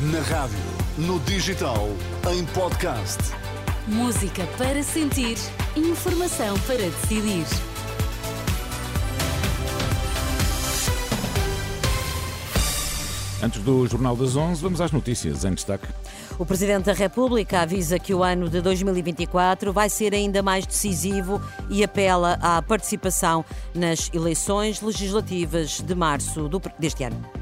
Na rádio, no digital, em podcast. Música para sentir, informação para decidir. Antes do Jornal das 11, vamos às notícias em destaque. O Presidente da República avisa que o ano de 2024 vai ser ainda mais decisivo e apela à participação nas eleições legislativas de março deste ano.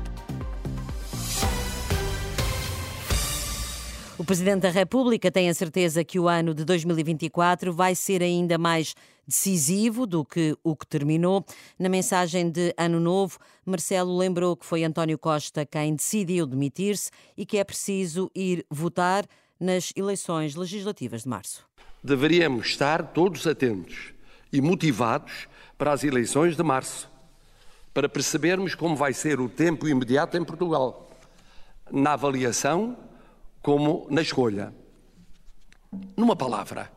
Presidente da República tem a certeza que o ano de 2024 vai ser ainda mais decisivo do que o que terminou. Na mensagem de Ano Novo, Marcelo lembrou que foi António Costa quem decidiu demitir-se e que é preciso ir votar nas eleições legislativas de março. Deveríamos estar todos atentos e motivados para as eleições de março, para percebermos como vai ser o tempo imediato em Portugal, na avaliação como na escolha. Numa palavra,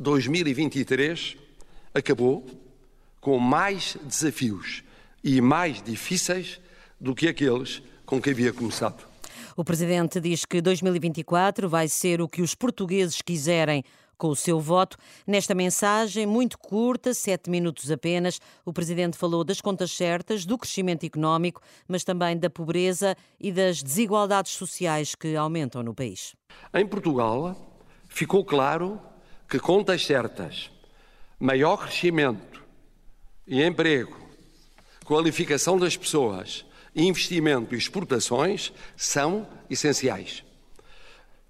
2023 acabou com mais desafios e mais difíceis do que aqueles com que havia começado. O presidente diz que 2024 vai ser o que os portugueses quiserem com o seu voto. Nesta mensagem, muito curta, sete minutos apenas, o presidente falou das contas certas, do crescimento económico, mas também da pobreza e das desigualdades sociais que aumentam no país. Em Portugal, ficou claro que contas certas maior crescimento e emprego, qualificação das pessoas, investimento e exportações são essenciais.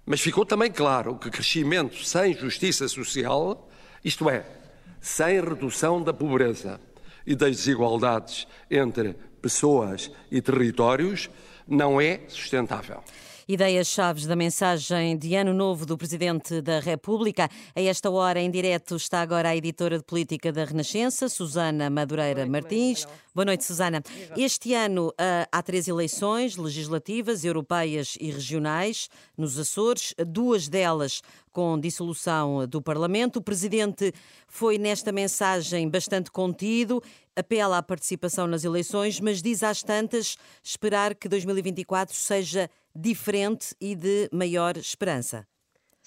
Mas ficou também claro que crescimento sem justiça social, isto é, sem redução da pobreza e das desigualdades entre pessoas e territórios, não é sustentável. Ideias-chaves da mensagem de Ano Novo do Presidente da República. A esta hora, em direto, está agora a editora de política da Renascença, Susana Madureira Martins. Boa noite, Susana. Este ano ah, há três eleições legislativas, europeias e regionais, nos Açores, duas delas com dissolução do Parlamento. O Presidente foi nesta mensagem bastante contido, apela à participação nas eleições, mas diz às tantas esperar que 2024 seja diferente e de maior esperança.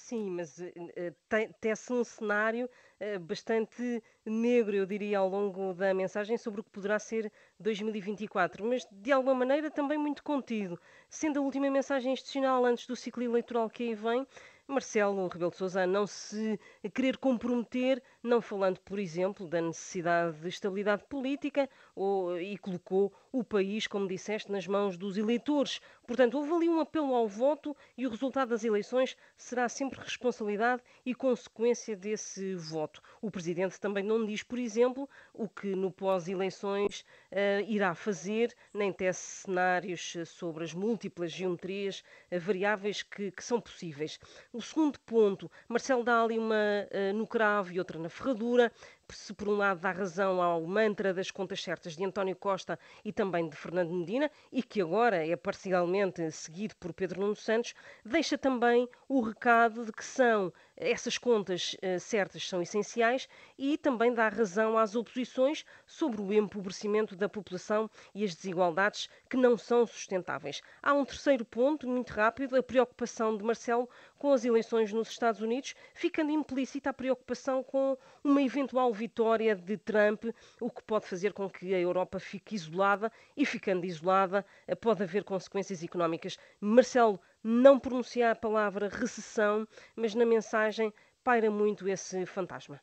Sim, mas uh, tece um cenário uh, bastante negro, eu diria, ao longo da mensagem sobre o que poderá ser 2024, mas de alguma maneira também muito contido. Sendo a última mensagem institucional antes do ciclo eleitoral que aí vem, Marcelo Rebelo de Sousa não se querer comprometer, não falando, por exemplo, da necessidade de estabilidade política ou, e colocou o país, como disseste, nas mãos dos eleitores. Portanto, houve ali um apelo ao voto e o resultado das eleições será sempre responsabilidade e consequência desse voto. O Presidente também não diz, por exemplo, o que no pós-eleições uh, irá fazer, nem tece cenários sobre as múltiplas geometrias uh, variáveis que, que são possíveis. O segundo ponto, Marcelo dá ali uma uh, no cravo e outra na ferradura se por um lado dá razão ao mantra das contas certas de António Costa e também de Fernando Medina, e que agora é parcialmente seguido por Pedro Nuno Santos, deixa também o recado de que são essas contas uh, certas são essenciais e também dá razão às oposições sobre o empobrecimento da população e as desigualdades que não são sustentáveis. Há um terceiro ponto, muito rápido, a preocupação de Marcelo com as eleições nos Estados Unidos, ficando implícita a preocupação com uma eventual vitória de Trump, o que pode fazer com que a Europa fique isolada e, ficando isolada, eh, pode haver consequências económicas. Marcelo não pronuncia a palavra recessão, mas na mensagem paira muito esse fantasma.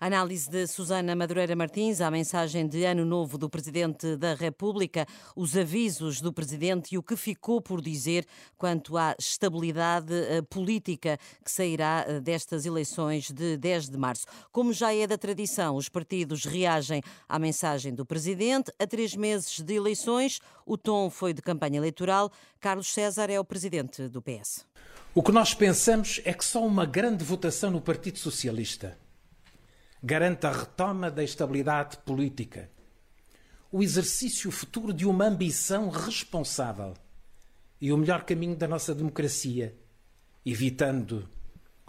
Análise de Susana Madureira Martins à mensagem de Ano Novo do Presidente da República, os avisos do Presidente e o que ficou por dizer quanto à estabilidade eh, política que sairá eh, destas eleições de 10 de março. Como já é da tradição, os partidos reagem à mensagem do Presidente. A três meses de eleições, o tom foi de campanha eleitoral. Carlos César é o Presidente do PS. O que nós pensamos é que só uma grande votação no Partido Socialista garante a retoma da estabilidade política, o exercício futuro de uma ambição responsável e o melhor caminho da nossa democracia, evitando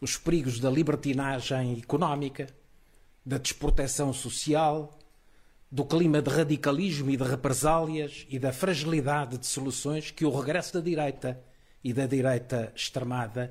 os perigos da libertinagem económica, da desproteção social, do clima de radicalismo e de represálias e da fragilidade de soluções que o regresso da direita e da direita extremada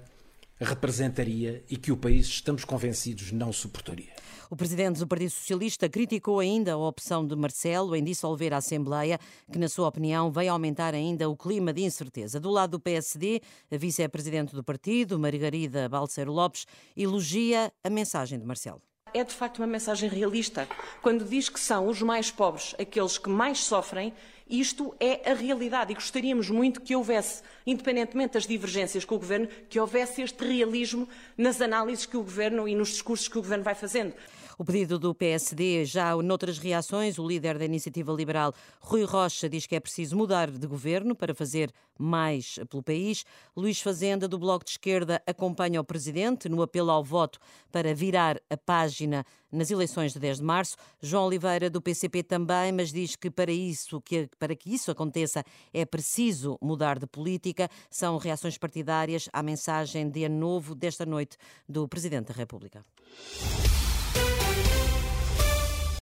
representaria e que o país, estamos convencidos, não suportaria. O presidente do Partido Socialista criticou ainda a opção de Marcelo em dissolver a Assembleia, que, na sua opinião, veio aumentar ainda o clima de incerteza. Do lado do PSD, a vice-presidente do partido, Margarida Balseiro Lopes, elogia a mensagem de Marcelo é de facto uma mensagem realista. Quando diz que são os mais pobres aqueles que mais sofrem, isto é a realidade e gostaríamos muito que houvesse, independentemente das divergências com o Governo, que houvesse este realismo nas análises que o Governo e nos discursos que o Governo vai fazendo. O pedido do PSD, já noutras reações, o líder da Iniciativa Liberal, Rui Rocha, diz que é preciso mudar de governo para fazer mais pelo país. Luís Fazenda, do Bloco de Esquerda, acompanha o presidente no apelo ao voto para virar a página nas eleições de 10 de março. João Oliveira, do PCP, também, mas diz que para, isso, que para que isso aconteça é preciso mudar de política. São reações partidárias à mensagem de ano novo desta noite do Presidente da República.